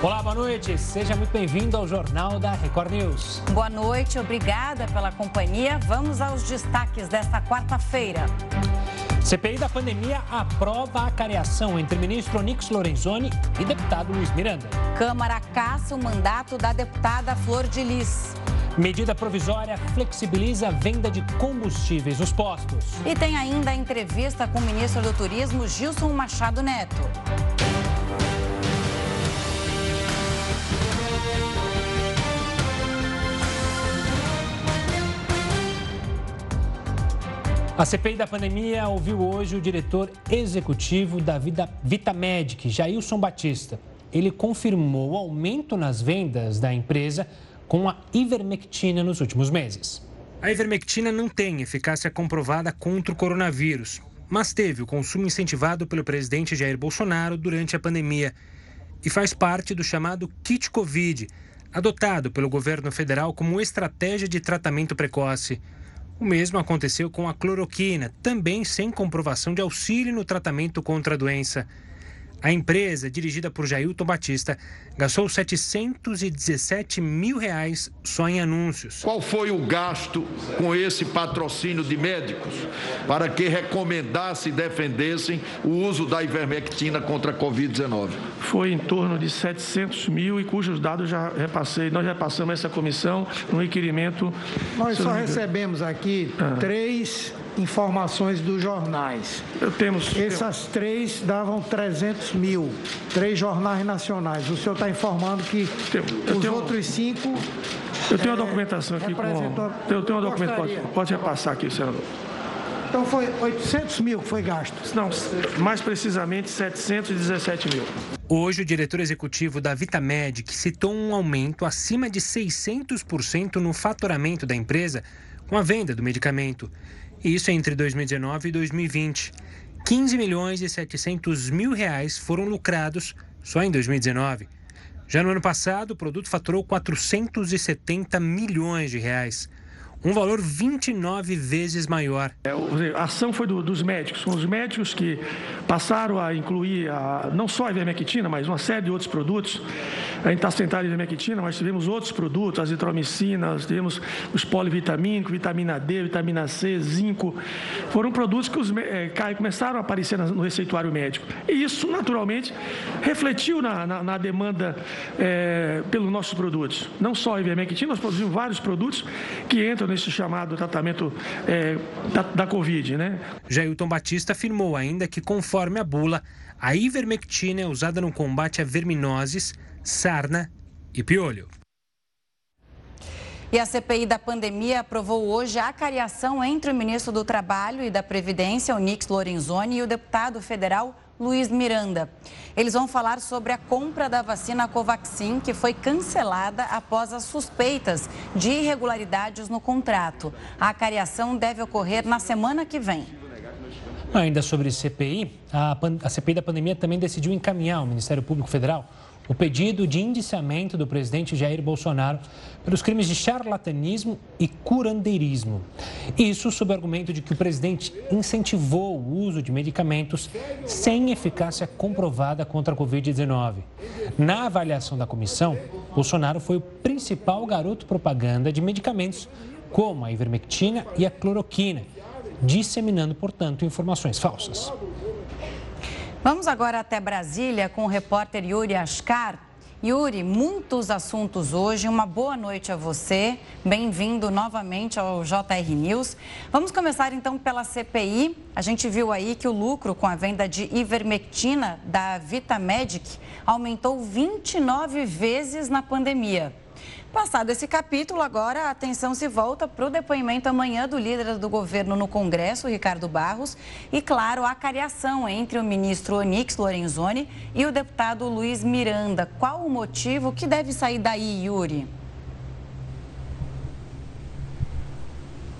Olá, boa noite. Seja muito bem-vindo ao Jornal da Record News. Boa noite, obrigada pela companhia. Vamos aos destaques desta quarta-feira. CPI da pandemia aprova a cariação entre ministro Onix Lorenzoni e deputado Luiz Miranda. Câmara caça o mandato da deputada Flor de Lis. Medida provisória flexibiliza a venda de combustíveis nos postos. E tem ainda a entrevista com o ministro do Turismo, Gilson Machado Neto. A CPI da pandemia ouviu hoje o diretor executivo da Vitamedic, Jailson Batista. Ele confirmou o aumento nas vendas da empresa com a ivermectina nos últimos meses. A ivermectina não tem eficácia comprovada contra o coronavírus, mas teve o consumo incentivado pelo presidente Jair Bolsonaro durante a pandemia e faz parte do chamado kit Covid, adotado pelo governo federal como estratégia de tratamento precoce. O mesmo aconteceu com a cloroquina, também sem comprovação de auxílio no tratamento contra a doença. A empresa, dirigida por Jailton Batista, gastou 717 mil reais só em anúncios. Qual foi o gasto com esse patrocínio de médicos para que recomendassem e defendessem o uso da ivermectina contra a Covid-19? Foi em torno de 700 mil e cujos dados já repassei. Nós já passamos essa comissão no requerimento. Nós só recebemos aqui ah. três informações dos jornais. Eu temos. Essas três davam 300 mil, três jornais nacionais. O senhor está informando que eu os tenho, outros cinco. Eu tenho é, a documentação aqui com. Eu tenho a documentação. Pode, pode repassar aqui, senador. Então foi 800 mil que foi gasto? Não, mais precisamente 717 mil. Hoje, o diretor executivo da Vitamedic citou um aumento acima de 600% no faturamento da empresa com a venda do medicamento. Isso entre 2019 e 2020. 15 milhões e 700 mil reais foram lucrados só em 2019. Já no ano passado, o produto faturou 470 milhões de reais um valor 29 vezes maior. É, a ação foi do, dos médicos, são os médicos que passaram a incluir a, não só a ivermectina, mas uma série de outros produtos. A gente está sentado em ivermectina, mas tivemos outros produtos, azitromicina, tivemos os polivitamínicos, vitamina D, vitamina C, zinco. Foram produtos que os, é, começaram a aparecer no receituário médico. E isso, naturalmente, refletiu na, na, na demanda é, pelos nossos produtos. Não só a ivermectina, nós produzimos vários produtos que entram nesse chamado tratamento é, da, da Covid. Né? Jailton Batista afirmou ainda que, conforme a bula, a ivermectina é usada no combate a verminoses, sarna e piolho. E a CPI da pandemia aprovou hoje a cariação entre o ministro do Trabalho e da Previdência, o Nix Lorenzoni, e o deputado federal Luiz Miranda. Eles vão falar sobre a compra da vacina Covaxin, que foi cancelada após as suspeitas de irregularidades no contrato. A cariação deve ocorrer na semana que vem. Ainda sobre CPI, a, a CPI da pandemia também decidiu encaminhar ao Ministério Público Federal o pedido de indiciamento do presidente Jair Bolsonaro pelos crimes de charlatanismo e curandeirismo. Isso sob o argumento de que o presidente incentivou o uso de medicamentos sem eficácia comprovada contra a Covid-19. Na avaliação da comissão, Bolsonaro foi o principal garoto propaganda de medicamentos como a ivermectina e a cloroquina, disseminando, portanto, informações falsas. Vamos agora até Brasília com o repórter Yuri Ascar. Yuri, muitos assuntos hoje. Uma boa noite a você. Bem-vindo novamente ao JR News. Vamos começar então pela CPI. A gente viu aí que o lucro com a venda de ivermectina da Vitamedic aumentou 29 vezes na pandemia. Passado esse capítulo, agora a atenção se volta para o depoimento amanhã do líder do governo no Congresso, Ricardo Barros, e, claro, a cariação entre o ministro Onix Lorenzoni e o deputado Luiz Miranda. Qual o motivo que deve sair daí, Yuri?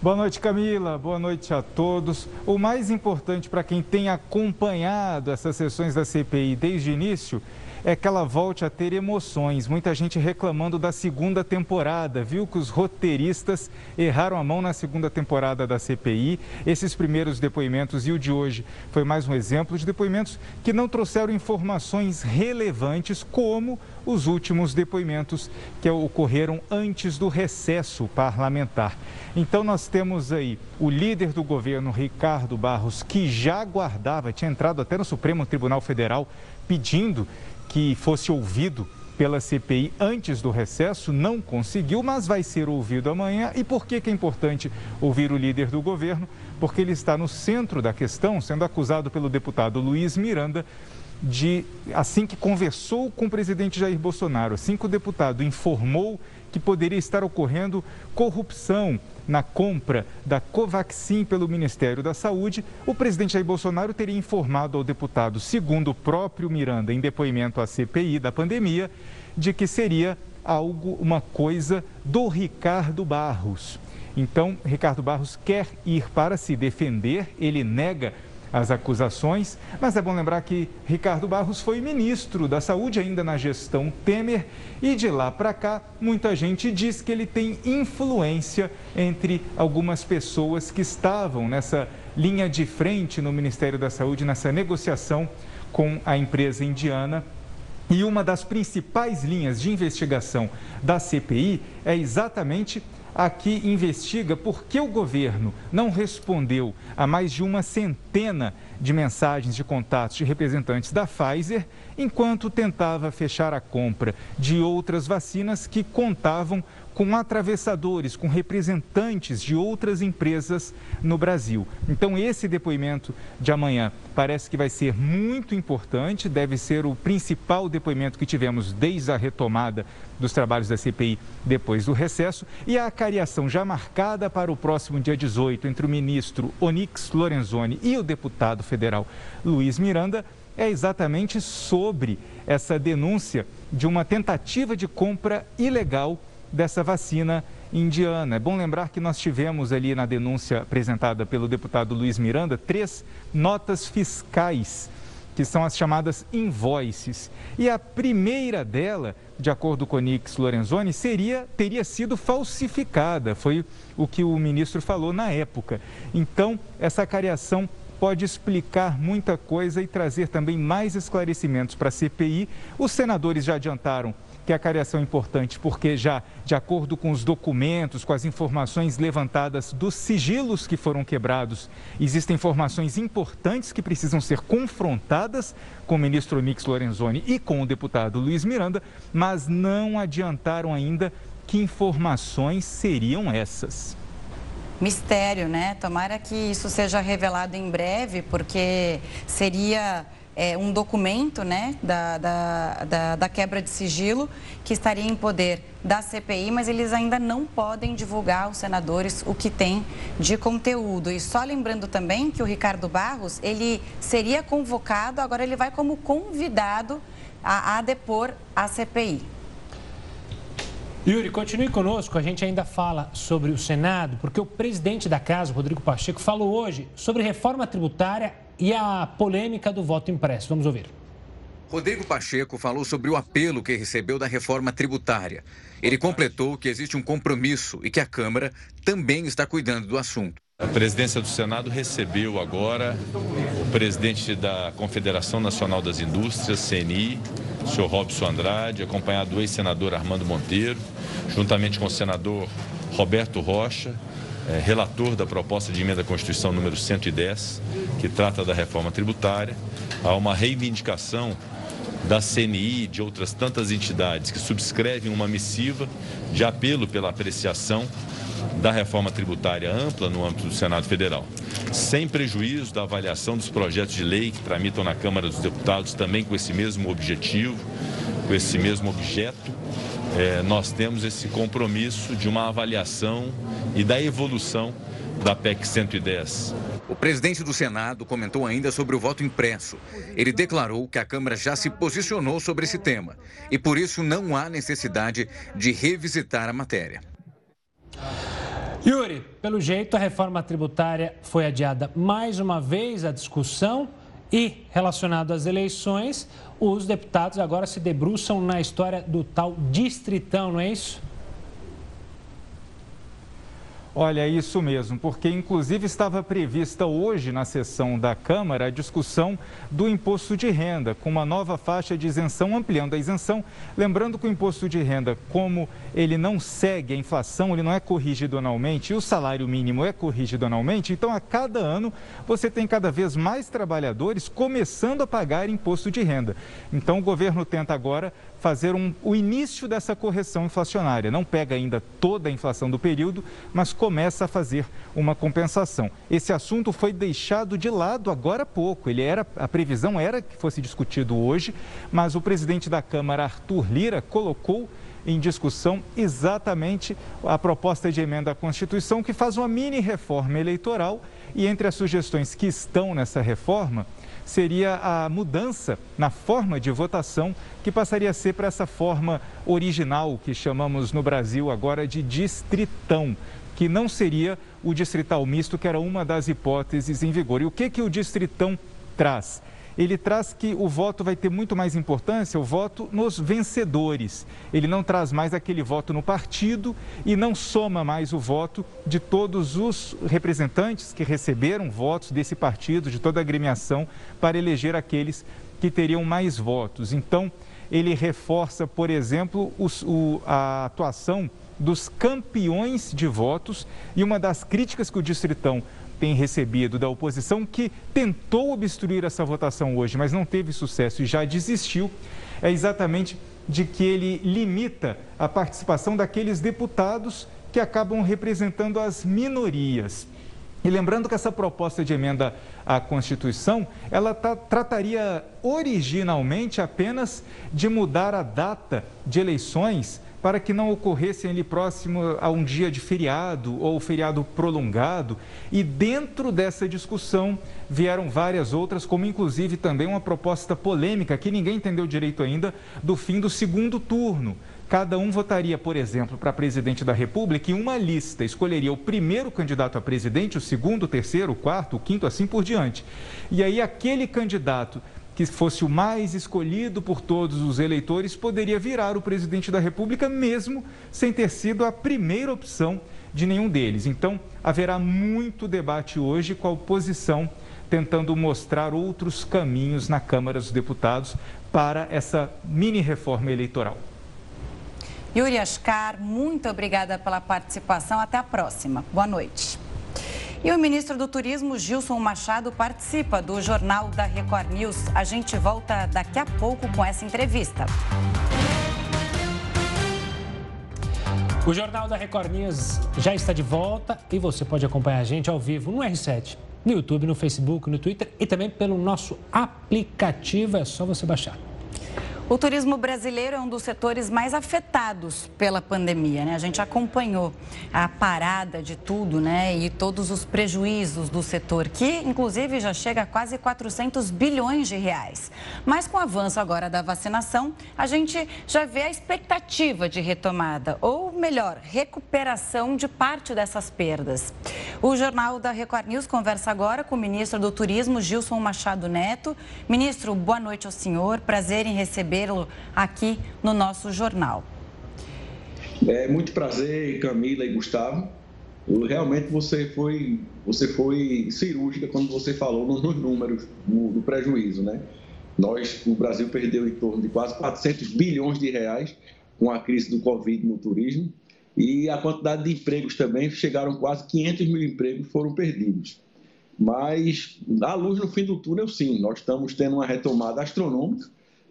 Boa noite, Camila. Boa noite a todos. O mais importante para quem tem acompanhado essas sessões da CPI desde o início é que ela volte a ter emoções. Muita gente reclamando da segunda temporada, viu que os roteiristas erraram a mão na segunda temporada da CPI. Esses primeiros depoimentos e o de hoje foi mais um exemplo de depoimentos que não trouxeram informações relevantes, como os últimos depoimentos que ocorreram antes do recesso parlamentar. Então, nós temos aí o líder do governo, Ricardo Barros, que já aguardava, tinha entrado até no Supremo Tribunal Federal pedindo que fosse ouvido pela CPI antes do recesso, não conseguiu, mas vai ser ouvido amanhã. E por que, que é importante ouvir o líder do governo? Porque ele está no centro da questão, sendo acusado pelo deputado Luiz Miranda de, assim que conversou com o presidente Jair Bolsonaro, assim que o deputado informou que poderia estar ocorrendo corrupção na compra da Covaxin pelo Ministério da Saúde, o presidente Jair Bolsonaro teria informado ao deputado, segundo o próprio Miranda, em depoimento à CPI da pandemia, de que seria algo, uma coisa do Ricardo Barros. Então, Ricardo Barros quer ir para se defender, ele nega as acusações, mas é bom lembrar que Ricardo Barros foi ministro da Saúde ainda na gestão Temer e de lá para cá muita gente diz que ele tem influência entre algumas pessoas que estavam nessa linha de frente no Ministério da Saúde nessa negociação com a empresa indiana. E uma das principais linhas de investigação da CPI é exatamente aqui investiga por que o governo não respondeu a mais de uma centena de mensagens de contatos de representantes da Pfizer, enquanto tentava fechar a compra de outras vacinas que contavam com atravessadores, com representantes de outras empresas no Brasil. Então, esse depoimento de amanhã parece que vai ser muito importante, deve ser o principal depoimento que tivemos desde a retomada dos trabalhos da CPI depois do recesso e a acariação já marcada para o próximo dia 18 entre o ministro Onix Lorenzoni e o deputado federal Luiz Miranda é exatamente sobre essa denúncia de uma tentativa de compra ilegal dessa vacina indiana. É bom lembrar que nós tivemos ali na denúncia apresentada pelo deputado Luiz Miranda três notas fiscais, que são as chamadas invoices. E a primeira dela, de acordo com o Nix Lorenzoni, seria, teria sido falsificada. Foi o que o ministro falou na época. Então, essa cariação pode explicar muita coisa e trazer também mais esclarecimentos para a CPI. Os senadores já adiantaram que a cariação é importante porque já, de acordo com os documentos, com as informações levantadas dos sigilos que foram quebrados, existem informações importantes que precisam ser confrontadas com o ministro Mix Lorenzoni e com o deputado Luiz Miranda, mas não adiantaram ainda que informações seriam essas. Mistério, né? Tomara que isso seja revelado em breve, porque seria é, um documento né, da, da, da, da, quebra de sigilo que estaria em poder da CPI, mas eles ainda não podem divulgar aos senadores o que tem de conteúdo. E só lembrando também que o Ricardo Barros, ele seria convocado, agora ele vai como convidado a, a depor a CPI. Yuri, continue conosco. A gente ainda fala sobre o Senado, porque o presidente da casa, Rodrigo Pacheco, falou hoje sobre reforma tributária e a polêmica do voto impresso. Vamos ouvir. Rodrigo Pacheco falou sobre o apelo que recebeu da reforma tributária. Ele completou que existe um compromisso e que a Câmara também está cuidando do assunto. A presidência do Senado recebeu agora o presidente da Confederação Nacional das Indústrias, CNI, o senhor Robson Andrade, acompanhado do ex-senador Armando Monteiro, juntamente com o senador Roberto Rocha, é, relator da proposta de emenda à Constituição número 110, que trata da reforma tributária. Há uma reivindicação da CNI e de outras tantas entidades que subscrevem uma missiva de apelo pela apreciação da reforma tributária ampla no âmbito do Senado Federal, sem prejuízo da avaliação dos projetos de lei que tramitam na Câmara dos Deputados, também com esse mesmo objetivo, com esse mesmo objeto é, nós temos esse compromisso de uma avaliação e da evolução da PEC 110. O presidente do Senado comentou ainda sobre o voto impresso. Ele declarou que a Câmara já se posicionou sobre esse tema e por isso não há necessidade de revisitar a matéria. Yuri, pelo jeito a reforma tributária foi adiada mais uma vez a discussão e, relacionado às eleições, os deputados agora se debruçam na história do tal distritão, não é isso? Olha, isso mesmo, porque inclusive estava prevista hoje na sessão da Câmara a discussão do imposto de renda, com uma nova faixa de isenção, ampliando a isenção. Lembrando que o imposto de renda, como ele não segue a inflação, ele não é corrigido anualmente, e o salário mínimo é corrigido anualmente, então a cada ano você tem cada vez mais trabalhadores começando a pagar imposto de renda. Então o governo tenta agora fazer um, o início dessa correção inflacionária. Não pega ainda toda a inflação do período, mas começa a fazer uma compensação. Esse assunto foi deixado de lado agora há pouco. Ele era, a previsão era que fosse discutido hoje, mas o presidente da Câmara, Arthur Lira, colocou em discussão exatamente a proposta de emenda à Constituição que faz uma mini reforma eleitoral e entre as sugestões que estão nessa reforma seria a mudança na forma de votação, que passaria a ser para essa forma original que chamamos no Brasil agora de distritão, que não seria o distrital misto, que era uma das hipóteses em vigor. E o que, que o distritão traz? Ele traz que o voto vai ter muito mais importância, o voto nos vencedores. Ele não traz mais aquele voto no partido e não soma mais o voto de todos os representantes que receberam votos desse partido, de toda a agremiação, para eleger aqueles que teriam mais votos. Então, ele reforça, por exemplo, os, o, a atuação dos campeões de votos e uma das críticas que o Distritão tem recebido da oposição, que tentou obstruir essa votação hoje, mas não teve sucesso e já desistiu, é exatamente de que ele limita a participação daqueles deputados que acabam representando as minorias. E lembrando que essa proposta de emenda à Constituição, ela tá, trataria originalmente apenas de mudar a data de eleições para que não ocorressem ali próximo a um dia de feriado ou feriado prolongado. E dentro dessa discussão vieram várias outras, como inclusive também uma proposta polêmica que ninguém entendeu direito ainda do fim do segundo turno. Cada um votaria, por exemplo, para presidente da República e uma lista escolheria o primeiro candidato a presidente, o segundo, o terceiro, o quarto, o quinto, assim por diante. E aí aquele candidato que fosse o mais escolhido por todos os eleitores, poderia virar o presidente da República, mesmo sem ter sido a primeira opção de nenhum deles. Então, haverá muito debate hoje com a oposição tentando mostrar outros caminhos na Câmara dos Deputados para essa mini reforma eleitoral. Yuri Ascar, muito obrigada pela participação. Até a próxima. Boa noite. E o ministro do Turismo, Gilson Machado, participa do Jornal da Record News. A gente volta daqui a pouco com essa entrevista. O Jornal da Record News já está de volta e você pode acompanhar a gente ao vivo no R7, no YouTube, no Facebook, no Twitter e também pelo nosso aplicativo. É só você baixar. O turismo brasileiro é um dos setores mais afetados pela pandemia, né? A gente acompanhou a parada de tudo, né? E todos os prejuízos do setor, que inclusive já chega a quase 400 bilhões de reais. Mas com o avanço agora da vacinação, a gente já vê a expectativa de retomada, ou melhor, recuperação de parte dessas perdas. O Jornal da Record News conversa agora com o ministro do Turismo, Gilson Machado Neto. Ministro, boa noite ao senhor. Prazer em receber recebê-lo aqui no nosso jornal. É muito prazer, Camila e Gustavo. Realmente você foi, você foi cirúrgica quando você falou nos números do, do prejuízo, né? Nós, o Brasil perdeu em torno de quase 400 bilhões de reais com a crise do Covid no turismo e a quantidade de empregos também chegaram quase 500 mil empregos foram perdidos. Mas a luz no fim do túnel, sim, nós estamos tendo uma retomada astronômica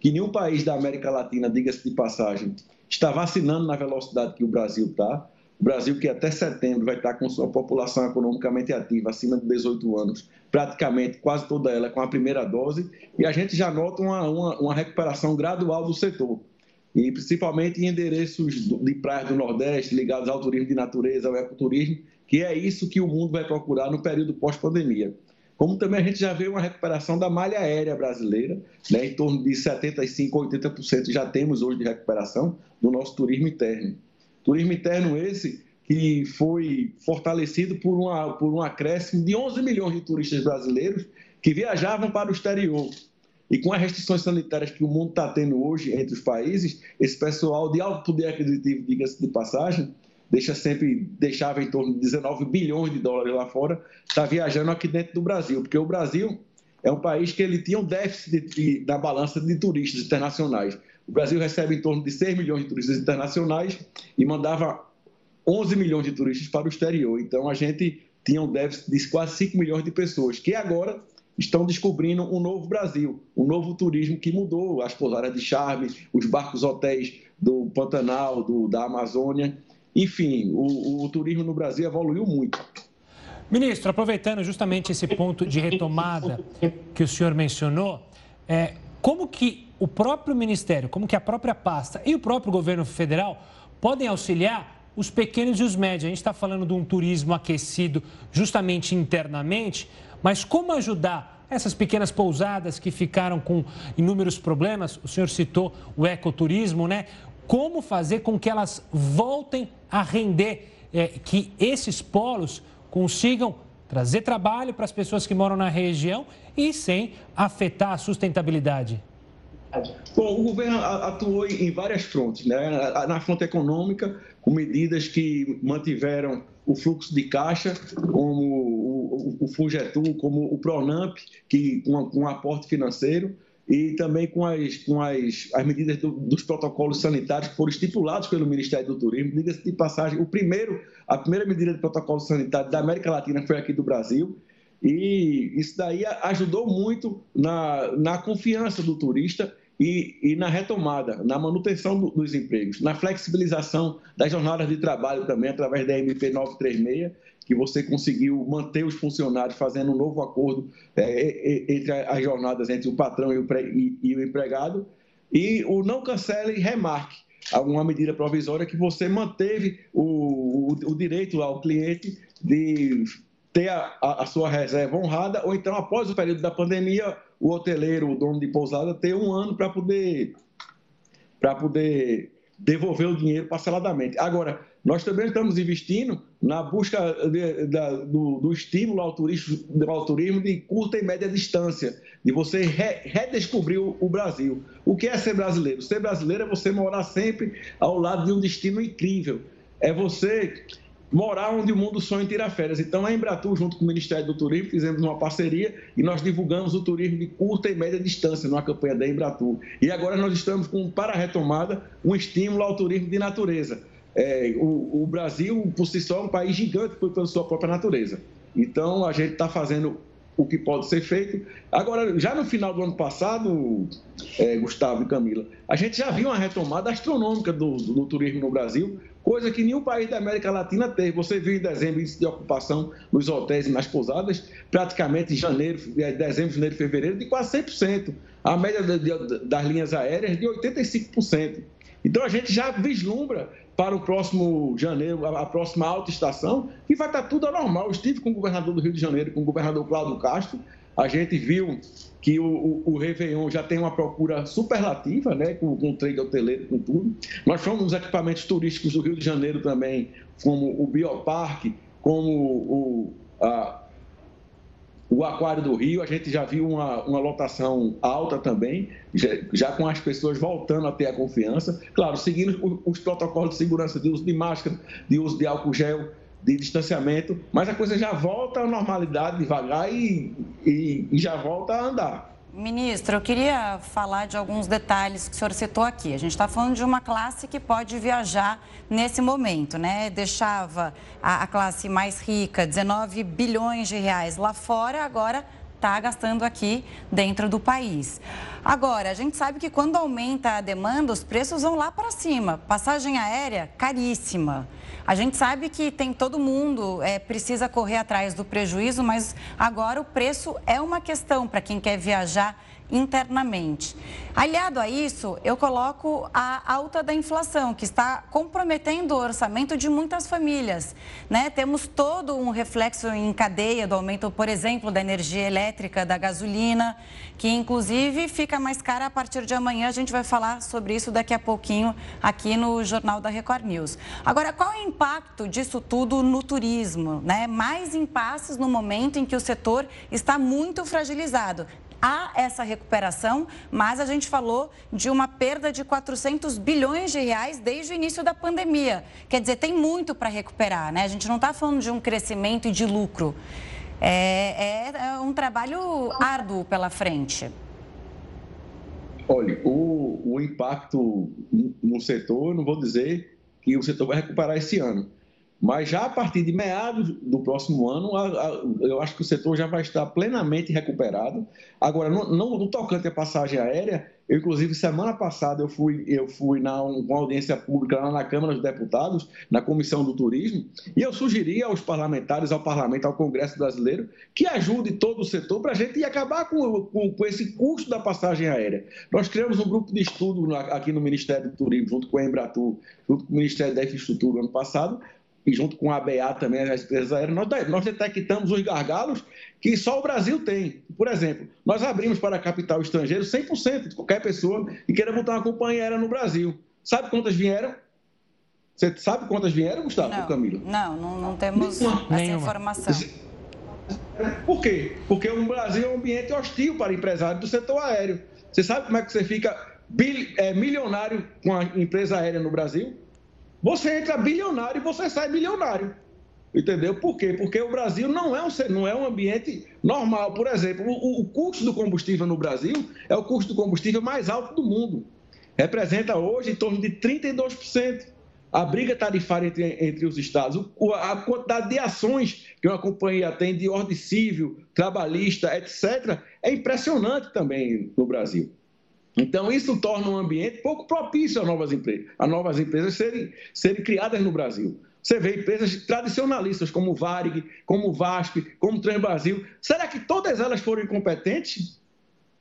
que nenhum país da América Latina, diga-se de passagem, está vacinando na velocidade que o Brasil está. O Brasil, que até setembro vai estar com sua população economicamente ativa, acima de 18 anos, praticamente quase toda ela com a primeira dose, e a gente já nota uma, uma, uma recuperação gradual do setor. E principalmente em endereços de praias do Nordeste, ligados ao turismo de natureza, ao ecoturismo, que é isso que o mundo vai procurar no período pós-pandemia como também a gente já vê uma recuperação da malha aérea brasileira, né, em torno de 75% a 80% já temos hoje de recuperação do nosso turismo interno. Turismo interno esse que foi fortalecido por, uma, por um acréscimo de 11 milhões de turistas brasileiros que viajavam para o exterior. E com as restrições sanitárias que o mundo está tendo hoje entre os países, esse pessoal de alto poder aquisitivo, diga-se de passagem, deixa sempre deixava em torno de 19 bilhões de dólares lá fora, está viajando aqui dentro do Brasil, porque o Brasil é um país que ele tinha um déficit de, da balança de turistas internacionais. O Brasil recebe em torno de 6 milhões de turistas internacionais e mandava 11 milhões de turistas para o exterior. Então a gente tinha um déficit de quase 5 milhões de pessoas, que agora estão descobrindo um novo Brasil, um novo turismo que mudou as pousadas de charme, os barcos hotéis do Pantanal, do, da Amazônia. Enfim, o, o turismo no Brasil evoluiu muito. Ministro, aproveitando justamente esse ponto de retomada que o senhor mencionou, é, como que o próprio Ministério, como que a própria pasta e o próprio governo federal podem auxiliar os pequenos e os médios? A gente está falando de um turismo aquecido justamente internamente, mas como ajudar essas pequenas pousadas que ficaram com inúmeros problemas? O senhor citou o ecoturismo, né? Como fazer com que elas voltem a render, é, que esses polos consigam trazer trabalho para as pessoas que moram na região e sem afetar a sustentabilidade? Bom, o governo atuou em várias frontes, né? Na fronte econômica, com medidas que mantiveram o fluxo de caixa, como o, Fugetu, como o Pronamp, que com, um aporte financeiro, e também com as, com as, as medidas do, dos protocolos sanitários que foram estipulados pelo Ministério do Turismo. Diga-se de passagem, o primeiro, a primeira medida de protocolo sanitário da América Latina foi aqui do Brasil, e isso daí ajudou muito na, na confiança do turista e, e na retomada, na manutenção do, dos empregos, na flexibilização das jornadas de trabalho também, através da MP 936, que você conseguiu manter os funcionários fazendo um novo acordo é, entre as jornadas entre o patrão e o, e, e o empregado, e o não cancele e remarque, alguma medida provisória que você manteve o, o, o direito ao cliente de ter a, a, a, sua reserva honrada, ou então, após o período da pandemia, o hoteleiro, o dono de pousada, ter um ano para poder, poder devolver o dinheiro parceladamente. Agora, nós também estamos investindo na busca de, do, do, estímulo ao turismo, ao turismo de curta e média distância, de você re, redescobrir o, o, Brasil. O que é ser brasileiro? Ser brasileiro é você morar sempre ao lado de um destino incrível. É você morar onde o mundo sonha em tirar férias. Então, a Embratur, junto com o Ministério do Turismo, fizemos uma parceria e nós divulgamos o turismo de curta e média distância numa campanha da Embratur. E agora nós estamos com, para a retomada, um estímulo ao turismo de natureza. É, o, o, Brasil, por si só, é um país gigante pela sua própria natureza. Então, a gente está fazendo o que pode ser feito. Agora, já no final do ano passado, é, Gustavo e Camila, a gente já viu uma retomada astronômica do, do, do turismo no Brasil, coisa que nenhum país da América Latina teve. Você viu em dezembro de ocupação nos hotéis e nas pousadas, praticamente em janeiro, é, dezembro, janeiro, fevereiro, de quase 100%. A média de, de, das linhas aéreas de 85%. Então a gente já vislumbra para o próximo janeiro, a próxima alta estação, que vai estar tudo anormal. Eu estive com o governador do Rio de Janeiro, com o governador Cláudio Castro, a gente viu que o, o, o Réveillon já tem uma procura superlativa, né, com, com o trade hoteleiro, com tudo. Nós fomos nos equipamentos turísticos do Rio de Janeiro também, como o Bioparque, como o, a, o Aquário do Rio, a gente já viu uma, uma lotação alta também, já, já, com as pessoas voltando a ter a confiança. Claro, seguindo os protocolos de segurança de uso de máscara, de uso de álcool gel, de distanciamento, mas a coisa já volta à normalidade devagar e, e, e já volta a andar. Ministro, eu queria falar de alguns detalhes que o senhor citou aqui. A gente está falando de uma classe que pode viajar nesse momento, né? Deixava a, a classe mais rica 19 bilhões de reais lá fora, agora está gastando aqui dentro do país. Agora, a gente sabe que quando aumenta a demanda, os preços vão lá para cima. Passagem aérea, caríssima. A gente sabe que tem todo mundo é, precisa correr atrás do prejuízo, mas agora o preço é uma questão para quem quer viajar internamente. Aliado a isso, eu coloco a alta da inflação, que está comprometendo o orçamento de muitas famílias. Né? Temos todo um reflexo em cadeia do aumento, por exemplo, da energia elétrica, da gasolina, que inclusive fica mais cara a partir de amanhã. A gente vai falar sobre isso daqui a pouquinho aqui no Jornal da Record News. Agora, qual é o impacto disso tudo no turismo? Né? Mais impasses no momento em que o setor está muito fragilizado há essa recuperação, mas a gente falou de uma perda de 400 bilhões de reais desde o início da pandemia. Quer dizer, tem muito para recuperar, né? A gente não está falando de um crescimento e de lucro. É, é, é, um trabalho árduo pela frente. Olha, o, o impacto no setor, não vou dizer que o setor vai recuperar esse ano. Mas já a partir de meados do próximo ano, eu acho que o setor já vai estar plenamente recuperado. Agora, no, no, no tocante à passagem aérea, eu, inclusive, semana passada eu fui, eu fui na uma audiência pública lá na Câmara dos Deputados, na Comissão do Turismo, e eu sugeri aos parlamentares, ao Parlamento, ao Congresso Brasileiro, que ajude todo o setor para a gente acabar com, com, com, esse custo da passagem aérea. Nós criamos um grupo de estudo aqui no Ministério do Turismo, junto com a Embratur, junto com o Ministério da Infraestrutura, ano passado, e junto com a ABA também, as empresas aéreas, nós, detectamos os gargalos que só o Brasil tem. Por exemplo, nós abrimos para capital estrangeiro 100% de qualquer pessoa que queira montar uma companhia aérea no Brasil. Sabe quantas vieram? Você sabe quantas vieram, Gustavo não, Camilo? Não, não, não temos Nenhuma. essa Nenhuma. informação. Por quê? Porque o Brasil é um ambiente hostil para empresários do setor aéreo. Você sabe como é que você fica bil, é, milionário com a empresa aérea no Brasil? Você entra bilionário e você sai bilionário. Entendeu? Por quê? Porque o Brasil não é um, não é um ambiente normal. Por exemplo, o, o custo do combustível no Brasil é o custo do combustível mais alto do mundo. Representa hoje em torno de 32%. A briga tarifária entre, entre os estados, a quantidade de ações que uma companhia tem de ordem civil, trabalhista, etc., é impressionante também no Brasil. Então, isso torna um ambiente pouco propício a novas empresas, a novas empresas serem, serem criadas no Brasil. Você vê empresas tradicionalistas como Varig, como VASP, como Transbrasil. Será que todas elas foram incompetentes?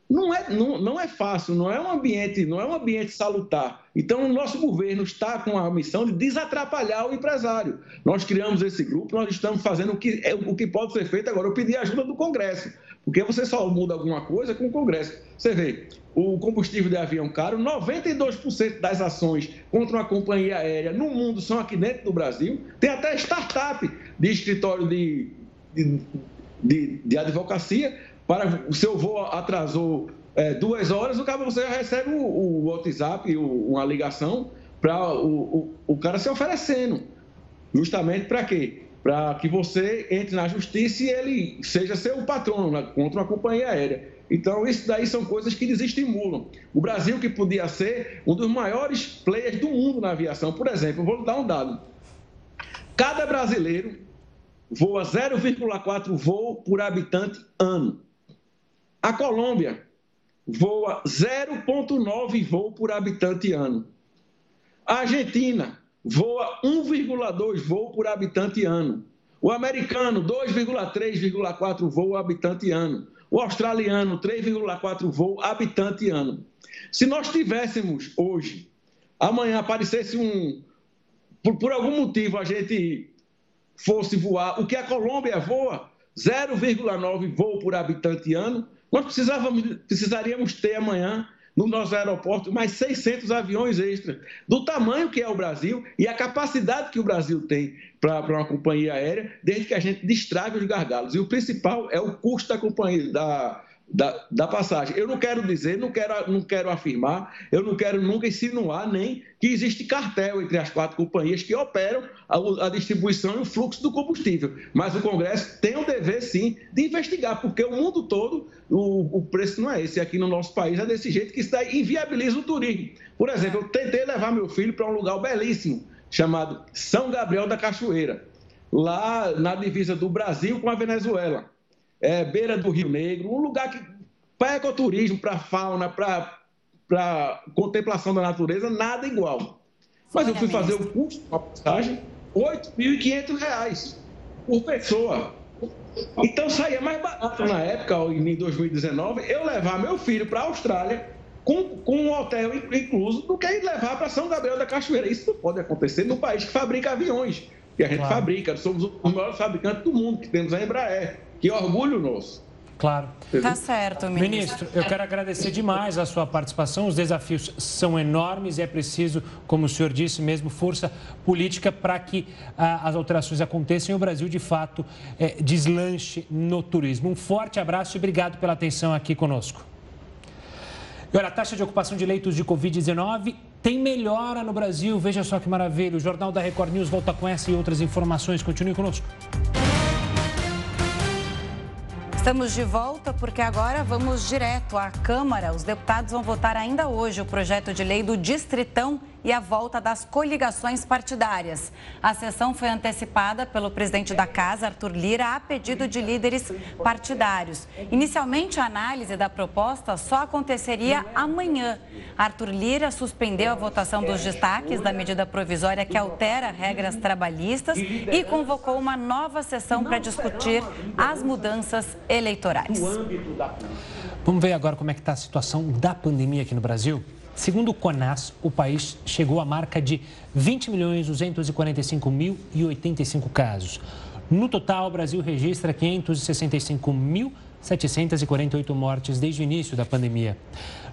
Não é, não, não é fácil, não é um ambiente, não é um ambiente salutar. Então, o nosso governo está com a missão de desatrapalhar o empresário. Nós criamos esse grupo, nós estamos fazendo o que, é, o que pode ser feito agora. Eu pedi a ajuda do Congresso, porque você só muda alguma coisa com o Congresso. Você vê, o combustível de avião caro, 92% das ações contra uma companhia aérea no mundo são aqui dentro do Brasil. Tem até startup de escritório de, de, de, de advocacia. Para o seu voo atrasou é, duas horas, o cara você já recebe o, o WhatsApp, o, uma ligação para o, o, o cara se oferecendo. Justamente para quê? Para que você entre na justiça e ele seja seu patrono né, contra uma companhia aérea. Então, isso daí são coisas que desestimulam. O Brasil, que podia ser um dos maiores players do mundo na aviação, por exemplo, vou dar um dado. Cada brasileiro voa 0,4 voo por habitante ano. A Colômbia voa 0,9 voo por habitante ano. A Argentina voa 1,2 voo por habitante ano. O americano, 2,3,4 voo habitante ano o australiano 3,4 voo habitante ano. Se nós tivéssemos hoje, amanhã aparecesse um, por, por algum motivo a gente fosse voar, o que a Colômbia voa, 0,9 voo por habitante ano, nós precisaríamos ter amanhã no nosso aeroporto mais 600 aviões extras, do tamanho que é o Brasil e a capacidade que o Brasil tem para uma companhia aérea, desde que a gente destrague os gargalos. E o principal é o custo da companhia, da, da, da, passagem. Eu não quero dizer, não quero, não quero afirmar, eu não quero nunca insinuar nem que existe cartel entre as quatro companhias que operam a, a, distribuição e o fluxo do combustível. Mas o Congresso tem o dever, sim, de investigar, porque o mundo todo o, o preço não é esse. Aqui no nosso país é desse jeito que isso daí inviabiliza o turismo. Por exemplo, eu tentei levar meu filho para um lugar belíssimo, chamado São Gabriel da Cachoeira, lá na divisa do Brasil com a Venezuela é, beira do Rio Negro, um lugar que para ecoturismo, para fauna, para contemplação da natureza, nada igual. Mas eu fui fazer o curso, uma passagem, R$ 8.500 por pessoa. Então saía mais barato na época, em 2019, eu levar meu filho para a Austrália com, com um hotel incluso do que levar para São Gabriel da Cachoeira. Isso não pode acontecer no país que fabrica aviões, que a gente claro. fabrica. Somos os maiores fabricantes do mundo, que temos a Embraer. Que orgulho nosso. Claro. Tá certo, ministro. Ministro, eu quero agradecer demais a sua participação. Os desafios são enormes e é preciso, como o senhor disse mesmo, força política para que ah, as alterações aconteçam e o Brasil, de fato, eh, deslanche no turismo. Um forte abraço e obrigado pela atenção aqui conosco. E olha, a taxa de ocupação de leitos de Covid-19 tem melhora no Brasil. Veja só que maravilha. O Jornal da Record News volta com essa e outras informações. Continue conosco. Estamos de volta porque agora vamos direto à Câmara. Os deputados vão votar ainda hoje o projeto de lei do Distritão e a volta das coligações partidárias. A sessão foi antecipada pelo presidente da Casa, Arthur Lira, a pedido de líderes partidários. Inicialmente, a análise da proposta só aconteceria amanhã. Arthur Lira suspendeu a votação dos destaques da medida provisória que altera regras trabalhistas e convocou uma nova sessão para discutir as mudanças eleitorais. Vamos ver agora como é que está a situação da pandemia aqui no Brasil? Segundo o CONAS, o país chegou à marca de 20 milhões 245 mil e 85 casos. No total, o Brasil registra 565.748 mortes desde o início da pandemia.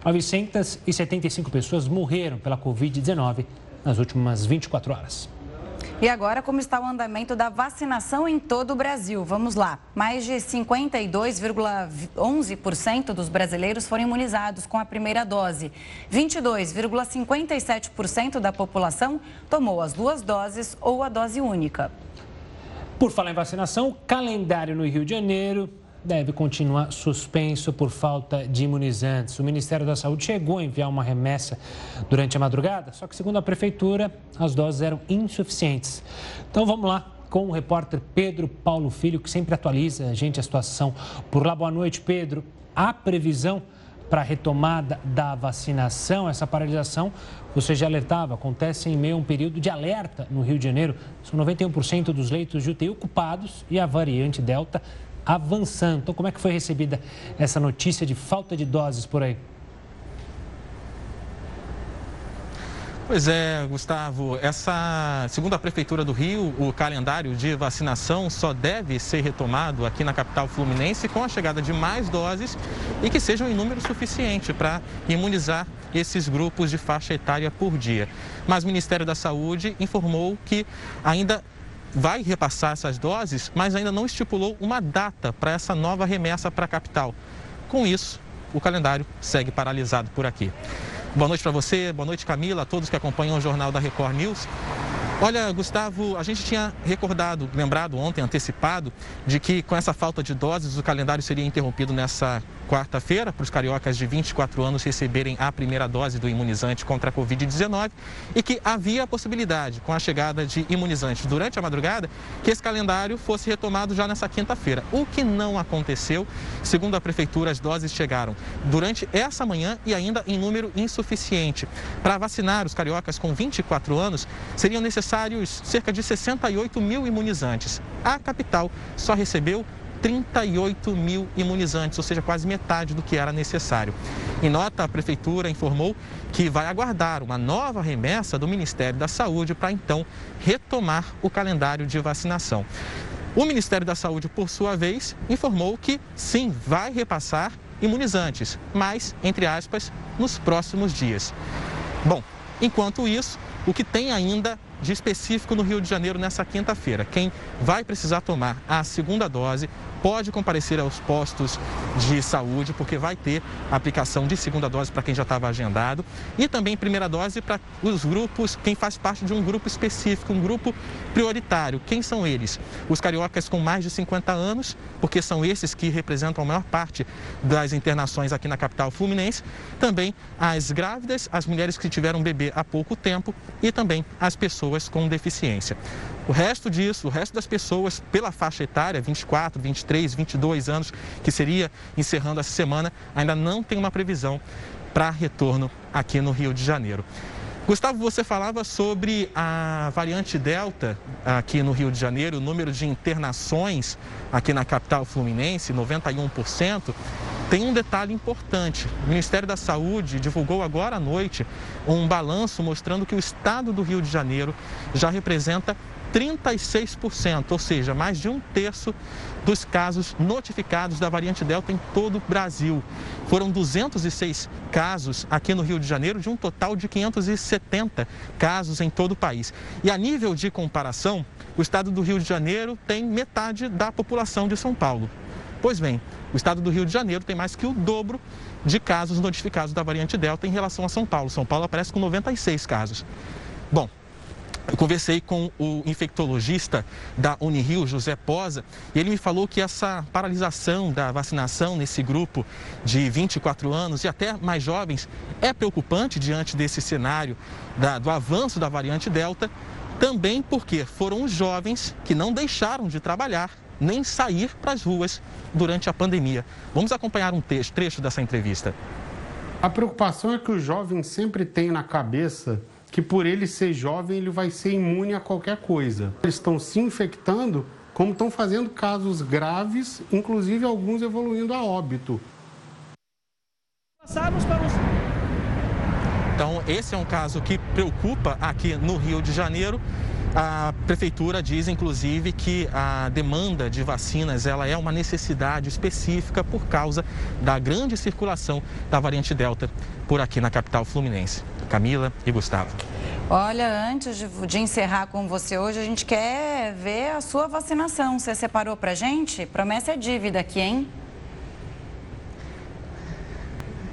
975 pessoas morreram pela Covid-19 nas últimas 24 horas. E agora, como está o andamento da vacinação em todo o Brasil? Vamos lá. Mais de 52,11% dos brasileiros foram imunizados com a primeira dose. 22,57% da população tomou as duas doses ou a dose única. Por falar em vacinação, o calendário no Rio de Janeiro deve continuar suspenso por falta de imunizantes. O Ministério da Saúde chegou a enviar uma remessa durante a madrugada, só que, segundo a Prefeitura, as doses eram insuficientes. Então, vamos lá com o repórter Pedro Paulo Filho, que sempre atualiza a gente a situação por lá. Boa noite, Pedro. Há previsão para a retomada da vacinação? Essa paralisação, você já alertava, acontece em meio a um período de alerta no Rio de Janeiro. São 91% dos leitos de UTI ocupados e a variante Delta avançando. Então, como é que foi recebida essa notícia de falta de doses por aí? Pois é, Gustavo. Essa, segundo a Prefeitura do Rio, o calendário de vacinação só deve ser retomado aqui na capital fluminense com a chegada de mais doses e que sejam em número suficiente para imunizar esses grupos de faixa etária por dia. Mas o Ministério da Saúde informou que ainda vai repassar essas doses, mas ainda não estipulou uma data para essa nova remessa para a capital. Com isso, o calendário segue paralisado por aqui. Boa noite para você, boa noite Camila, a todos que acompanham o Jornal da Record News. Olha, Gustavo, a gente tinha recordado, lembrado ontem, antecipado, de que com essa falta de doses o calendário seria interrompido nessa quarta-feira para os cariocas de 24 anos receberem a primeira dose do imunizante contra a Covid-19 e que havia a possibilidade, com a chegada de imunizantes durante a madrugada, que esse calendário fosse retomado já nessa quinta-feira. O que não aconteceu, segundo a Prefeitura, as doses chegaram durante essa manhã e ainda em número insuficiente. Para vacinar os cariocas com 24 anos, seriam necessários cerca de 68 mil imunizantes. A capital só recebeu 38 mil imunizantes, ou seja, quase metade do que era necessário. Em nota, a Prefeitura informou que vai aguardar uma nova remessa do Ministério da Saúde para então retomar o calendário de vacinação. O Ministério da Saúde, por sua vez, informou que sim, vai repassar imunizantes, mas, entre aspas, nos próximos dias. Bom, enquanto isso, o que tem ainda de específico no Rio de Janeiro nessa quinta-feira. Quem vai precisar tomar a segunda dose pode comparecer aos postos de saúde, porque vai ter aplicação de segunda dose para quem já estava agendado e também primeira dose para os grupos, quem faz parte de um grupo específico, um grupo prioritário. Quem são eles? Os cariocas com mais de 50 anos, porque são esses que representam a maior parte das internações aqui na capital fluminense, também as grávidas, as mulheres que tiveram bebê há pouco tempo e também as pessoas com deficiência. O resto disso, o resto das pessoas pela faixa etária, 24, 23, 22 anos, que seria encerrando essa semana, ainda não tem uma previsão para retorno aqui no Rio de Janeiro. Gustavo, você falava sobre a variante Delta aqui no Rio de Janeiro, o número de internações aqui na capital fluminense, 91%. Tem um detalhe importante: o Ministério da Saúde divulgou agora à noite um balanço mostrando que o estado do Rio de Janeiro já representa 36%, ou seja, mais de um terço dos casos notificados da variante Delta em todo o Brasil. Foram 206 casos aqui no Rio de Janeiro, de um total de 570 casos em todo o país. E a nível de comparação, o estado do Rio de Janeiro tem metade da população de São Paulo. Pois bem, o estado do Rio de Janeiro tem mais que o dobro de casos notificados da variante Delta em relação a São Paulo. São Paulo aparece com 96 casos. Bom, eu conversei com o infectologista da Unirio, José Posa, e ele me falou que essa paralisação da vacinação nesse grupo de 24 anos e até mais jovens é preocupante diante desse cenário da, do avanço da variante Delta, também porque foram os jovens que não deixaram de trabalhar nem sair para as ruas durante a pandemia. Vamos acompanhar um trecho dessa entrevista. A preocupação é que o jovem sempre tem na cabeça que por ele ser jovem ele vai ser imune a qualquer coisa. Eles estão se infectando, como estão fazendo casos graves, inclusive alguns evoluindo a óbito. Passarmos para os então, esse é um caso que preocupa aqui no Rio de Janeiro. A prefeitura diz, inclusive, que a demanda de vacinas ela é uma necessidade específica por causa da grande circulação da variante Delta por aqui na capital fluminense. Camila e Gustavo. Olha, antes de, de, encerrar com você hoje, a gente quer ver a sua vacinação. Você separou pra gente? Promessa é dívida aqui, hein?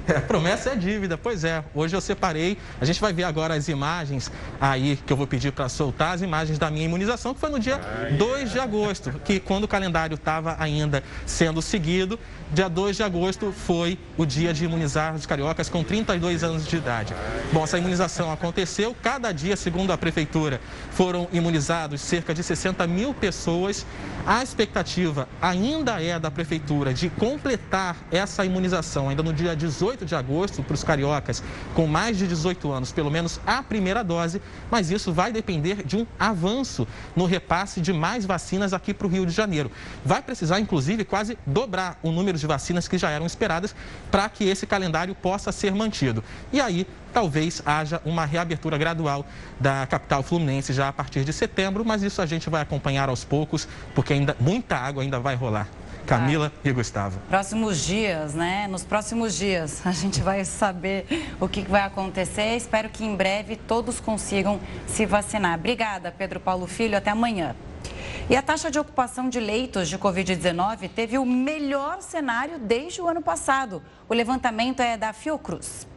É, promessa é dívida, pois é. Hoje eu separei. A gente vai ver agora as imagens aí que eu vou pedir para soltar, as imagens da minha imunização, que foi no dia 2 de agosto, que quando o calendário estava ainda sendo seguido, dia 2 de agosto foi o dia de imunizar os cariocas com 32 anos de idade. Bom, essa imunização aconteceu. Cada dia, segundo a prefeitura, foram imunizados cerca de 60 mil pessoas. A expectativa ainda é da prefeitura de completar essa imunização ainda no dia 18 de agosto para os cariocas com mais de 18 anos, pelo menos a primeira dose, mas isso vai depender de um avanço no repasse de mais vacinas aqui para o Rio de Janeiro. Vai precisar, inclusive, quase dobrar o número de vacinas que já eram esperadas para que esse calendário possa ser mantido. E aí, talvez haja uma reabertura gradual da capital fluminense já a partir de setembro, mas isso a gente vai acompanhar aos poucos, porque ainda muita água ainda vai rolar. Camila ah, e Gustavo. Próximos dias, né? Nos próximos dias a gente vai saber o que vai acontecer. Espero que em breve todos consigam se vacinar. Obrigada, Pedro Paulo Filho. Até amanhã. E a taxa de ocupação de leitos de Covid-19 teve o melhor cenário desde o ano passado. O levantamento é da Fiocruz.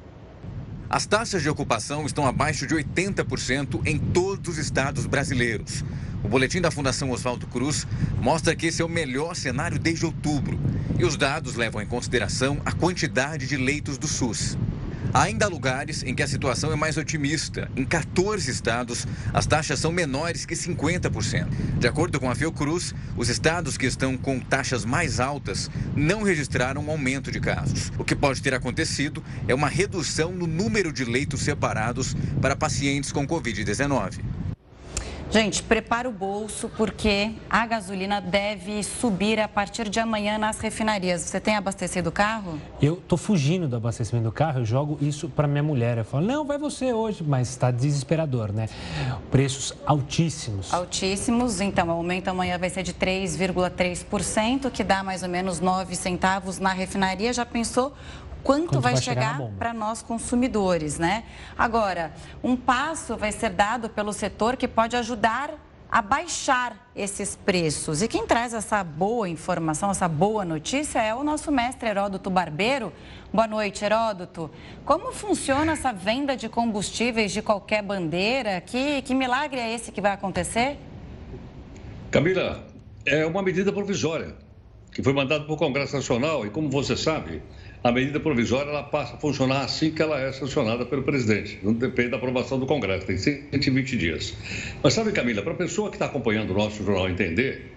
As taxas de ocupação estão abaixo de 80% em todos os estados brasileiros. O boletim da Fundação Oswaldo Cruz mostra que esse é o melhor cenário desde outubro. E os dados levam em consideração a quantidade de leitos do SUS. Há ainda lugares em que a situação é mais otimista. Em 14 estados, as taxas são menores que 50%. De acordo com a Fiocruz, os estados que estão com taxas mais altas não registraram um aumento de casos. O que pode ter acontecido é uma redução no número de leitos separados para pacientes com Covid-19. Gente, prepara o bolso porque a gasolina deve subir a partir de amanhã nas refinarias. Você tem abastecido o carro? Eu tô fugindo do abastecimento do carro, eu jogo isso para minha mulher. Eu falo, não, vai você hoje, mas está desesperador, né? Preços altíssimos. Altíssimos, então o aumento amanhã vai ser de 3,3%, que dá mais ou menos 9 centavos na refinaria. Já pensou quanto, quanto vai, vai, chegar, chegar para nós consumidores, né? Agora, um passo vai ser dado pelo setor que pode ajudar a baixar esses preços. E quem traz essa boa informação, essa boa notícia é o nosso mestre Heródoto Barbeiro. Boa noite, Heródoto. Como funciona essa venda de combustíveis de qualquer bandeira? Que, que milagre é esse que vai acontecer? Camila, é uma medida provisória que foi mandada para o Congresso Nacional e, como você sabe, a medida provisória ela passa a funcionar assim que ela é sancionada pelo presidente. Não depende da aprovação do Congresso, tem 120 dias. Mas sabe, Camila, para a pessoa que está acompanhando o nosso jornal entender,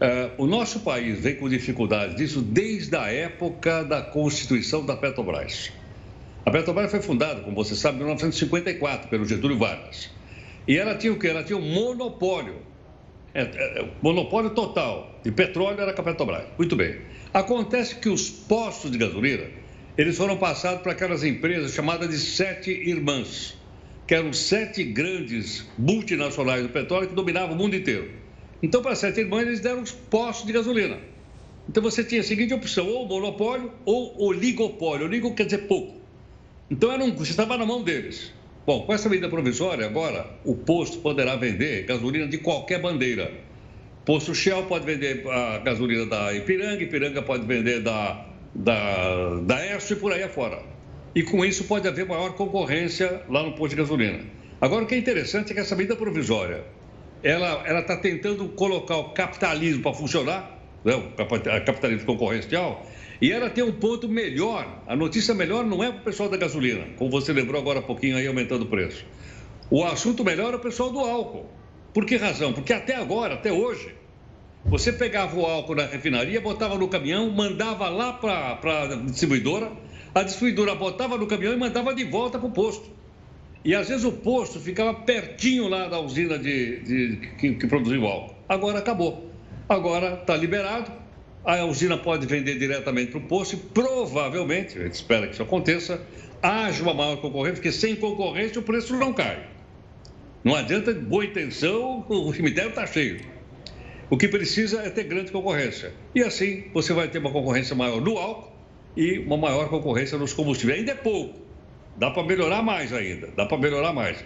é, o nosso país vem com dificuldades disso desde a época da constituição da Petrobras. A Petrobras foi fundada, como você sabe, em 1954, pelo Getúlio Vargas. E ela tinha o quê? Ela tinha um monopólio. É, é, monopólio total de petróleo era com a Petrobras. Muito bem. Acontece que os postos de gasolina, eles foram passados para aquelas empresas chamadas de sete irmãs, que eram sete grandes multinacionais do petróleo que dominavam o mundo inteiro. Então, para sete irmãs, eles deram os postos de gasolina. Então, você tinha a seguinte opção, ou monopólio ou oligopólio. Oligo quer dizer pouco. Então, era um, você estava na mão deles. Bom, com essa medida provisória, agora o posto poderá vender gasolina de qualquer bandeira. Posto Shell pode vender a gasolina da Ipiranga, Ipiranga pode vender da, da, da ESSO e por aí afora. E com isso pode haver maior concorrência lá no posto de gasolina. Agora, o que é interessante é que essa medida provisória, ela está tentando colocar o capitalismo para funcionar, né, o capitalismo concorrencial, e ela tem um ponto melhor. A notícia melhor não é para o pessoal da gasolina, como você lembrou agora há pouquinho aí, aumentando o preço. O assunto melhor é o pessoal do álcool. Por que razão? Porque até agora, até hoje, você pegava o álcool na refinaria, botava no caminhão, mandava lá para a distribuidora, a distribuidora botava no caminhão e mandava de volta para o posto. E às vezes o posto ficava pertinho lá da usina de, de que, que produziu o álcool. Agora acabou. Agora está liberado, a usina pode vender diretamente para o posto e provavelmente, a gente espera que isso aconteça, haja uma maior concorrência, porque sem concorrência o preço não cai. Não adianta boa intenção, o cemitério está cheio. O que precisa é ter grande concorrência. E assim você vai ter uma concorrência maior no álcool e uma maior concorrência nos combustíveis. Ainda é pouco. Dá para melhorar mais ainda. Dá para melhorar mais.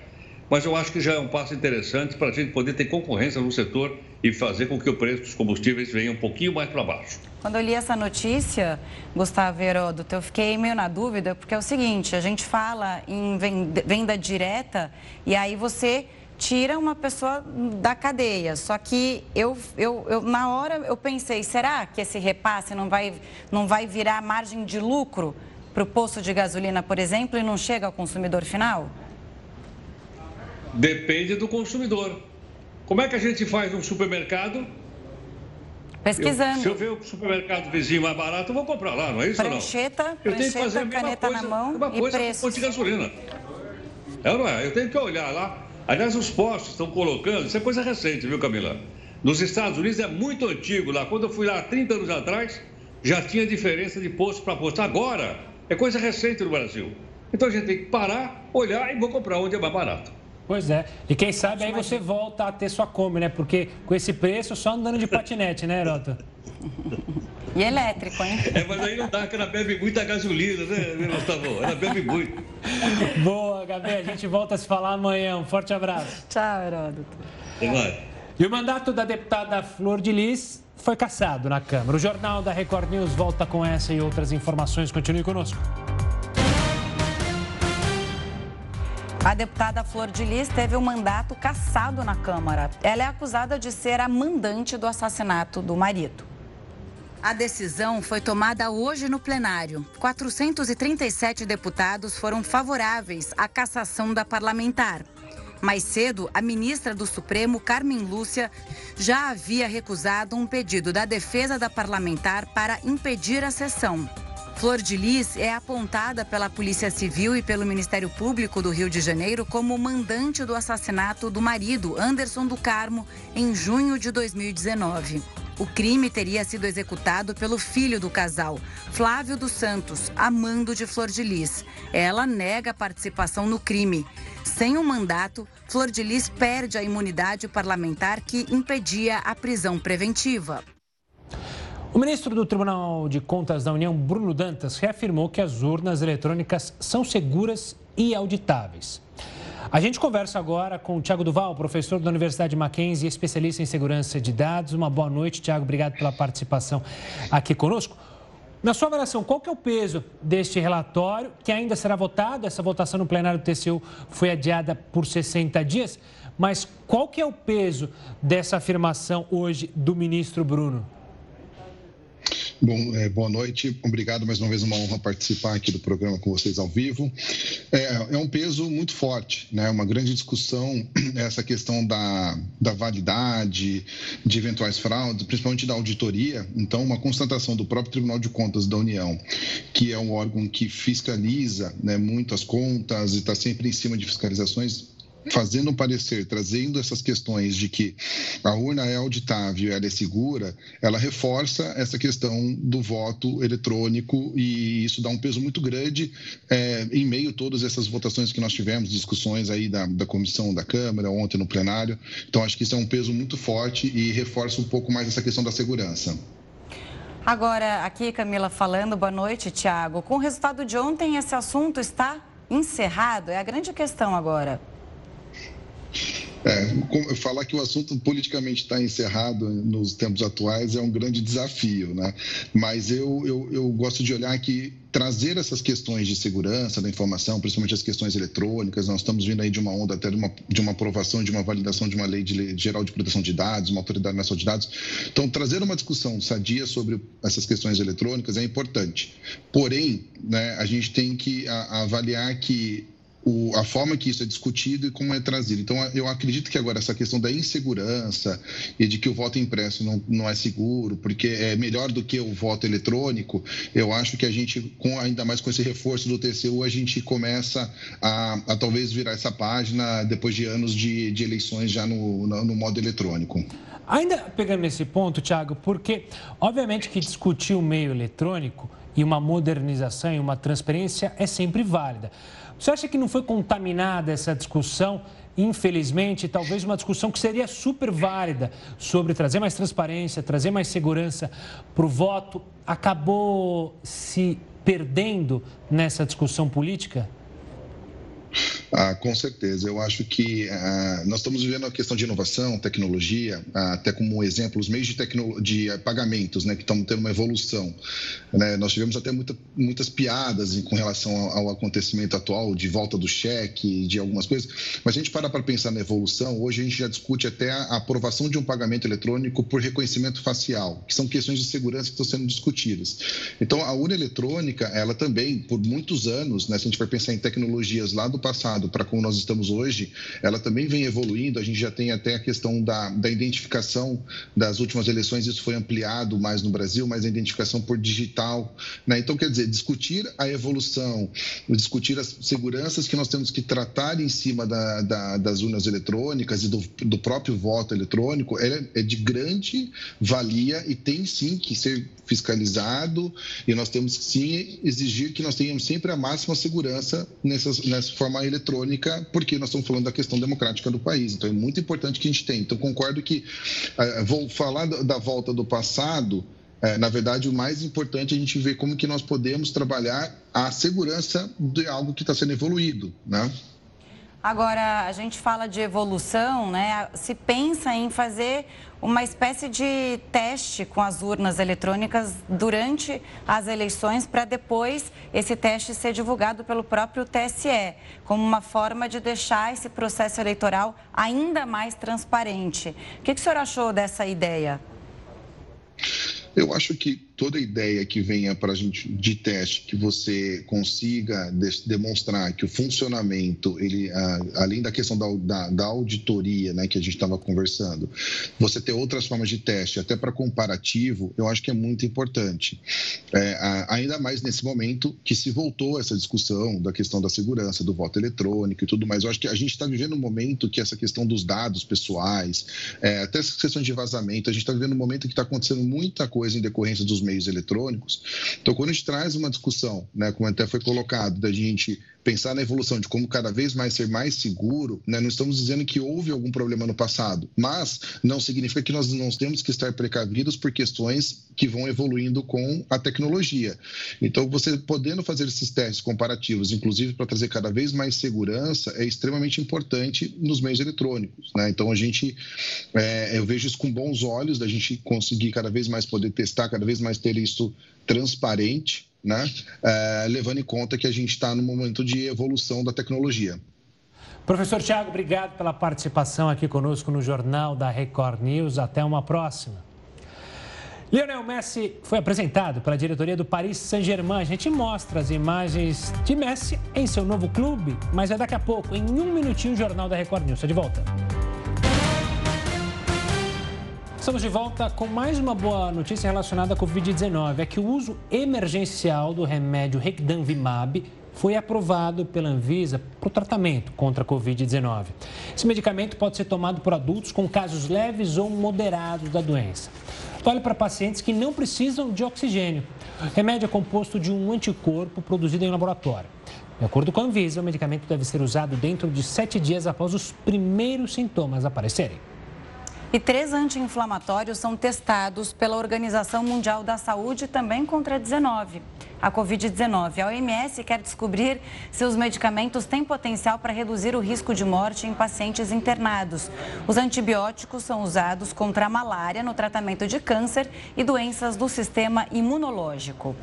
Mas eu acho que já é um passo interessante para a gente poder ter concorrência no setor e fazer com que o preço dos combustíveis venha um pouquinho mais para baixo. Quando eu li essa notícia, Gustavo Heródoto, eu fiquei meio na dúvida, porque é o seguinte, a gente fala em venda direta e aí você tira uma pessoa da cadeia. Só que eu, eu, eu, na hora eu pensei, será que esse repasse não vai, não vai virar margem de lucro para o posto de gasolina, por exemplo, e não chega ao consumidor final? Depende do consumidor. Como é que a gente faz um supermercado? Pesquisando. Eu, se eu ver o supermercado vizinho mais barato, eu vou comprar lá, não é isso prancheta, não? Eu tenho que fazer a caneta coisa, na mão uma coisa de gasolina. É ou não é? Eu tenho que olhar lá. Aliás, os postos estão colocando, isso é coisa recente, viu, Camila? Nos Estados Unidos é muito antigo lá. Quando eu fui lá 30 anos atrás, já tinha diferença de posto para posto. Agora, é coisa recente no Brasil. Então a gente tem que parar, olhar e vou comprar onde é mais barato. Pois é. E quem sabe aí você volta a ter sua Kombi, né? Porque com esse preço, só andando de patinete, né, Herota? E elétrico, hein? É, mas aí não dá, que ela bebe muita gasolina, né, Gustavo? Ela bebe muito. Boa, Gabi. A gente volta a se falar amanhã. Um forte abraço. Tchau, Heródoto. E o mandato da deputada Flor de Lis foi cassado na Câmara. O Jornal da Record News volta com essa e outras informações. Continue conosco. A deputada Flor de Lis teve o um mandato cassado na Câmara. Ela é acusada de ser a mandante do assassinato do marido. A decisão foi tomada hoje no plenário. 437 deputados foram favoráveis à cassação da parlamentar. Mais cedo, a ministra do Supremo, Carmen Lúcia, já havia recusado um pedido da defesa da parlamentar para impedir a sessão. Flor de Lis é apontada pela Polícia Civil e pelo Ministério Público do Rio de Janeiro como mandante do assassinato do marido, Anderson do Carmo, em junho de 2019. O crime teria sido executado pelo filho do casal, Flávio dos Santos, amando de Flor de Lis. Ela nega participação no crime. Sem um mandato, Flor de Lis perde a imunidade parlamentar que impedia a prisão preventiva. O ministro do Tribunal de Contas da União, Bruno Dantas, reafirmou que as urnas eletrônicas são seguras e auditáveis. A gente conversa agora com o Tiago Duval, professor da Universidade Mackenzie e especialista em segurança de dados. Uma boa noite, Tiago. Obrigado pela participação aqui conosco. Na sua avaliação, qual que é o peso deste relatório que ainda será votado? Essa votação no plenário do TCU foi adiada por 60 dias, mas qual que é o peso dessa afirmação hoje do ministro Bruno? Bom, é, boa noite. Obrigado mais uma vez, uma honra participar aqui do programa com vocês ao vivo. É, é um peso muito forte, né? Uma grande discussão essa questão da, da validade, de eventuais fraudes, principalmente da auditoria. Então, uma constatação do próprio Tribunal de Contas da União, que é um órgão que fiscaliza né, muito as contas e está sempre em cima de fiscalizações, fazendo um parecer, trazendo essas questões de que a urna é auditável, ela é segura, ela reforça essa questão do voto eletrônico e isso dá um peso muito grande é, em meio a todas essas votações que nós tivemos, discussões aí da, da comissão da Câmara, ontem no plenário. Então, acho que isso é um peso muito forte e reforça um pouco mais essa questão da segurança. Agora, aqui Camila falando, boa noite, Tiago. Com o resultado de ontem, esse assunto está encerrado? É a grande questão agora. É, falar que o assunto politicamente está encerrado nos tempos atuais é um grande desafio, né? Mas eu, eu, eu gosto de olhar que trazer essas questões de segurança da informação, principalmente as questões eletrônicas, nós estamos vindo aí de uma onda até de uma, de uma aprovação, de uma validação de uma lei, de geral de proteção de dados, uma autoridade nacional de dados. Então, trazer uma discussão sadia sobre essas questões eletrônicas é importante. Porém, né, a gente tem que avaliar que o, a forma que isso é discutido e como é trazido. Então, eu acredito que agora essa questão da insegurança e de que o voto impresso não, não é seguro, porque é melhor do que o voto eletrônico, eu acho que a gente, com, ainda mais com esse reforço do TCU, a gente começa a, a talvez virar essa página depois de anos de, de eleições já no, no, no modo eletrônico. Ainda pegando esse ponto, Thiago, porque obviamente que discutir o meio eletrônico e uma modernização e uma transparência é sempre válida. Você acha que não foi contaminada essa discussão? Infelizmente, talvez uma discussão que seria super válida sobre trazer mais transparência, trazer mais segurança para o voto, acabou se perdendo nessa discussão política? Ah, com certeza. Eu acho que ah, nós estamos vivendo a questão de inovação, tecnologia, ah, até como exemplo, os meios de, de pagamentos, né, que estão tendo uma evolução. Né? Nós tivemos até muita, muitas piadas com relação ao, ao, acontecimento atual, de volta do cheque, de algumas coisas, mas a gente para para pensar na evolução, hoje a gente já discute até a aprovação de um pagamento eletrônico por reconhecimento facial, que são questões de segurança que estão sendo discutidas. Então, a urna eletrônica, ela também, por muitos anos, né, se a gente for pensar em tecnologias lá do passado, para como nós estamos hoje, ela também vem evoluindo. A gente já tem até a questão da, da identificação das últimas eleições, isso foi ampliado mais no Brasil, mas a identificação por digital. Né? Então, quer dizer, discutir a evolução, discutir as seguranças que nós temos que tratar em cima da, da, das urnas eletrônicas e do, do próprio voto eletrônico é, é de grande valia e tem sim que ser fiscalizado e nós temos que sim exigir que nós tenhamos sempre a máxima segurança nessas, nessa forma eletrônica, porque nós estamos falando da questão democrática do país. Então é muito importante que a gente tenha. Então concordo que uh, vou falar da volta do passado. É, na verdade, o mais importante é a gente ver como que nós podemos trabalhar a segurança de algo que está sendo evoluído, né? Agora, a gente fala de evolução, né? Se pensa em fazer uma espécie de teste com as urnas eletrônicas durante as eleições, para depois esse teste ser divulgado pelo próprio TSE, como uma forma de deixar esse processo eleitoral ainda mais transparente. O que, que o senhor achou dessa ideia? Eu acho que toda ideia que venha para a gente de teste que você consiga demonstrar que o funcionamento, ele, além da questão da, da, da auditoria, né, que a gente estava conversando, você ter outras formas de teste, até para comparativo, eu acho que é muito importante. É, ainda mais nesse momento que se voltou essa discussão da questão da segurança, do voto eletrônico e tudo mais. Eu acho que a gente está vivendo um momento que essa questão dos dados pessoais, é, até essa questão de vazamento, a gente está vivendo um momento que está acontecendo muita coisa em decorrência dos meios eletrônicos. Então, quando a gente traz uma discussão, né, como até foi colocado, da gente pensar na evolução de como cada vez mais ser mais seguro, né, não estamos dizendo que houve algum problema no passado, mas não significa que nós não temos que estar precavidos por questões que vão evoluindo com a tecnologia. Então, você podendo fazer esses testes comparativos, inclusive para trazer cada vez mais segurança, é extremamente importante nos meios eletrônicos. Né? Então, a gente, é, eu vejo isso com bons olhos, da gente conseguir cada vez mais poder testar, cada vez mais ter isso transparente, né? É, levando em conta que a gente está no momento de evolução da tecnologia. Professor Tiago, obrigado pela participação aqui conosco no Jornal da Record News. Até uma próxima. Lionel Messi foi apresentado pela diretoria do Paris Saint-Germain. A gente mostra as imagens de Messi em seu novo clube, mas é daqui a pouco, em um minutinho, o Jornal da Record News. Está de volta. Estamos de volta com mais uma boa notícia relacionada à Covid-19. É que o uso emergencial do remédio Recdanvimab foi aprovado pela Anvisa para o tratamento contra a Covid-19. Esse medicamento pode ser tomado por adultos com casos leves ou moderados da doença vale para pacientes que não precisam de oxigênio. O remédio é composto de um anticorpo produzido em laboratório. De acordo com a Anvisa, o medicamento deve ser usado dentro de sete dias após os primeiros sintomas aparecerem. E três anti-inflamatórios são testados pela Organização Mundial da Saúde também contra a 19 a Covid-19. A OMS quer descobrir se os medicamentos têm potencial para reduzir o risco de morte em pacientes internados. Os antibióticos são usados contra a malária no tratamento de câncer e doenças do sistema imunológico.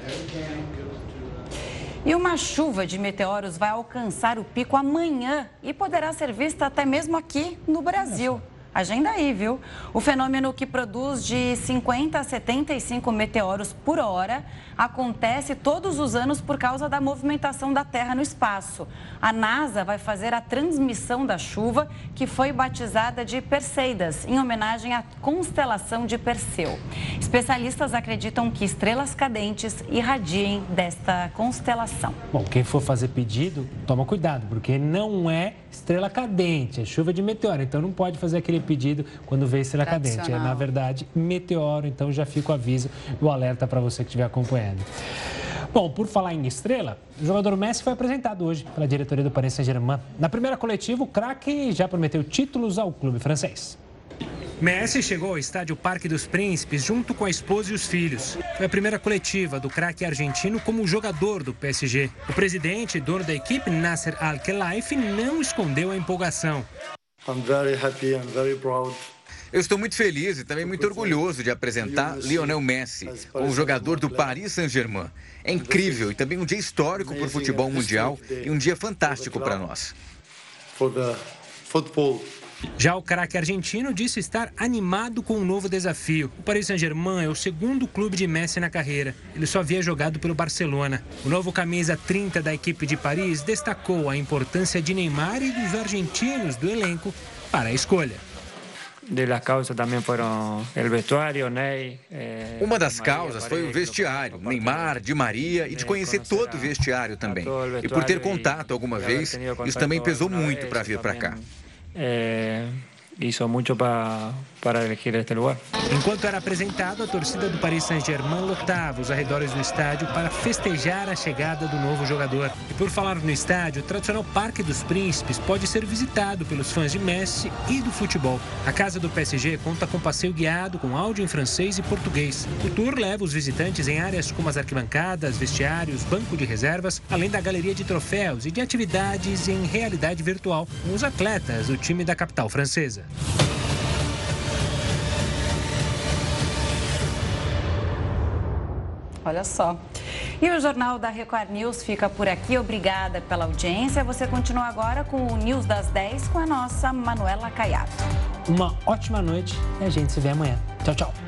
E uma chuva de meteoros vai alcançar o pico amanhã e poderá ser vista até mesmo aqui no Brasil. Agenda aí, viu? O fenômeno que produz de 50 a 75 meteoros por hora acontece todos os anos por causa da movimentação da Terra no espaço. A NASA vai fazer a transmissão da chuva, que foi batizada de Perseidas, em homenagem à constelação de Perseu. Especialistas acreditam que estrelas cadentes irradiem desta constelação. Bom, quem for fazer pedido, toma cuidado, porque não é estrela cadente, é chuva de meteoro. Então não pode fazer aquele pedido quando vê estrela cadente. É, na verdade, meteoro. Então já fica o aviso e o alerta para você que estiver acompanhando. Bom, por falar em estrela, o jogador Messi foi apresentado hoje pela diretoria do Paris Saint-Germain. Na primeira coletiva, o craque já prometeu títulos ao clube francês. Messi chegou ao estádio Parque dos Príncipes junto com a esposa e os filhos. Foi a primeira coletiva do craque argentino como jogador do PSG. O presidente e dono da equipe, Nasser Al-Khelaifi, não escondeu a empolgação. I'm very happy, I'm very proud. Eu estou muito feliz e também muito orgulhoso de apresentar Lionel Messi, como jogador do Paris Saint-Germain. É incrível e também um dia histórico para o futebol mundial e um dia fantástico para nós. Já o craque argentino disse estar animado com um novo desafio. O Paris Saint-Germain é o segundo clube de Messi na carreira. Ele só havia jogado pelo Barcelona. O novo camisa 30 da equipe de Paris destacou a importância de Neymar e dos argentinos do elenco para a escolha. Eh, Uma das causas foi o vestiário, Neymar, Di Maria e de conhecer todo o vestiário também. E por ter contato alguma vez, isso também pesou muito para vir para cá. Eh, hizo mucho para para elegir este lugar. Enquanto era apresentado, a torcida do Paris Saint-Germain lotava os arredores do estádio para festejar a chegada do novo jogador. E por falar no estádio, o tradicional Parque dos Príncipes pode ser visitado pelos fãs de Messi e do futebol. A casa do PSG conta com passeio guiado com áudio em francês e português. O tour leva os visitantes em áreas como as arquibancadas, vestiários, banco de reservas, além da galeria de troféus e de atividades em realidade virtual com os atletas do time da capital francesa. Olha só. E o Jornal da Record News fica por aqui. Obrigada pela audiência. Você continua agora com o News das 10 com a nossa Manuela Caiado. Uma ótima noite e a gente se vê amanhã. Tchau, tchau.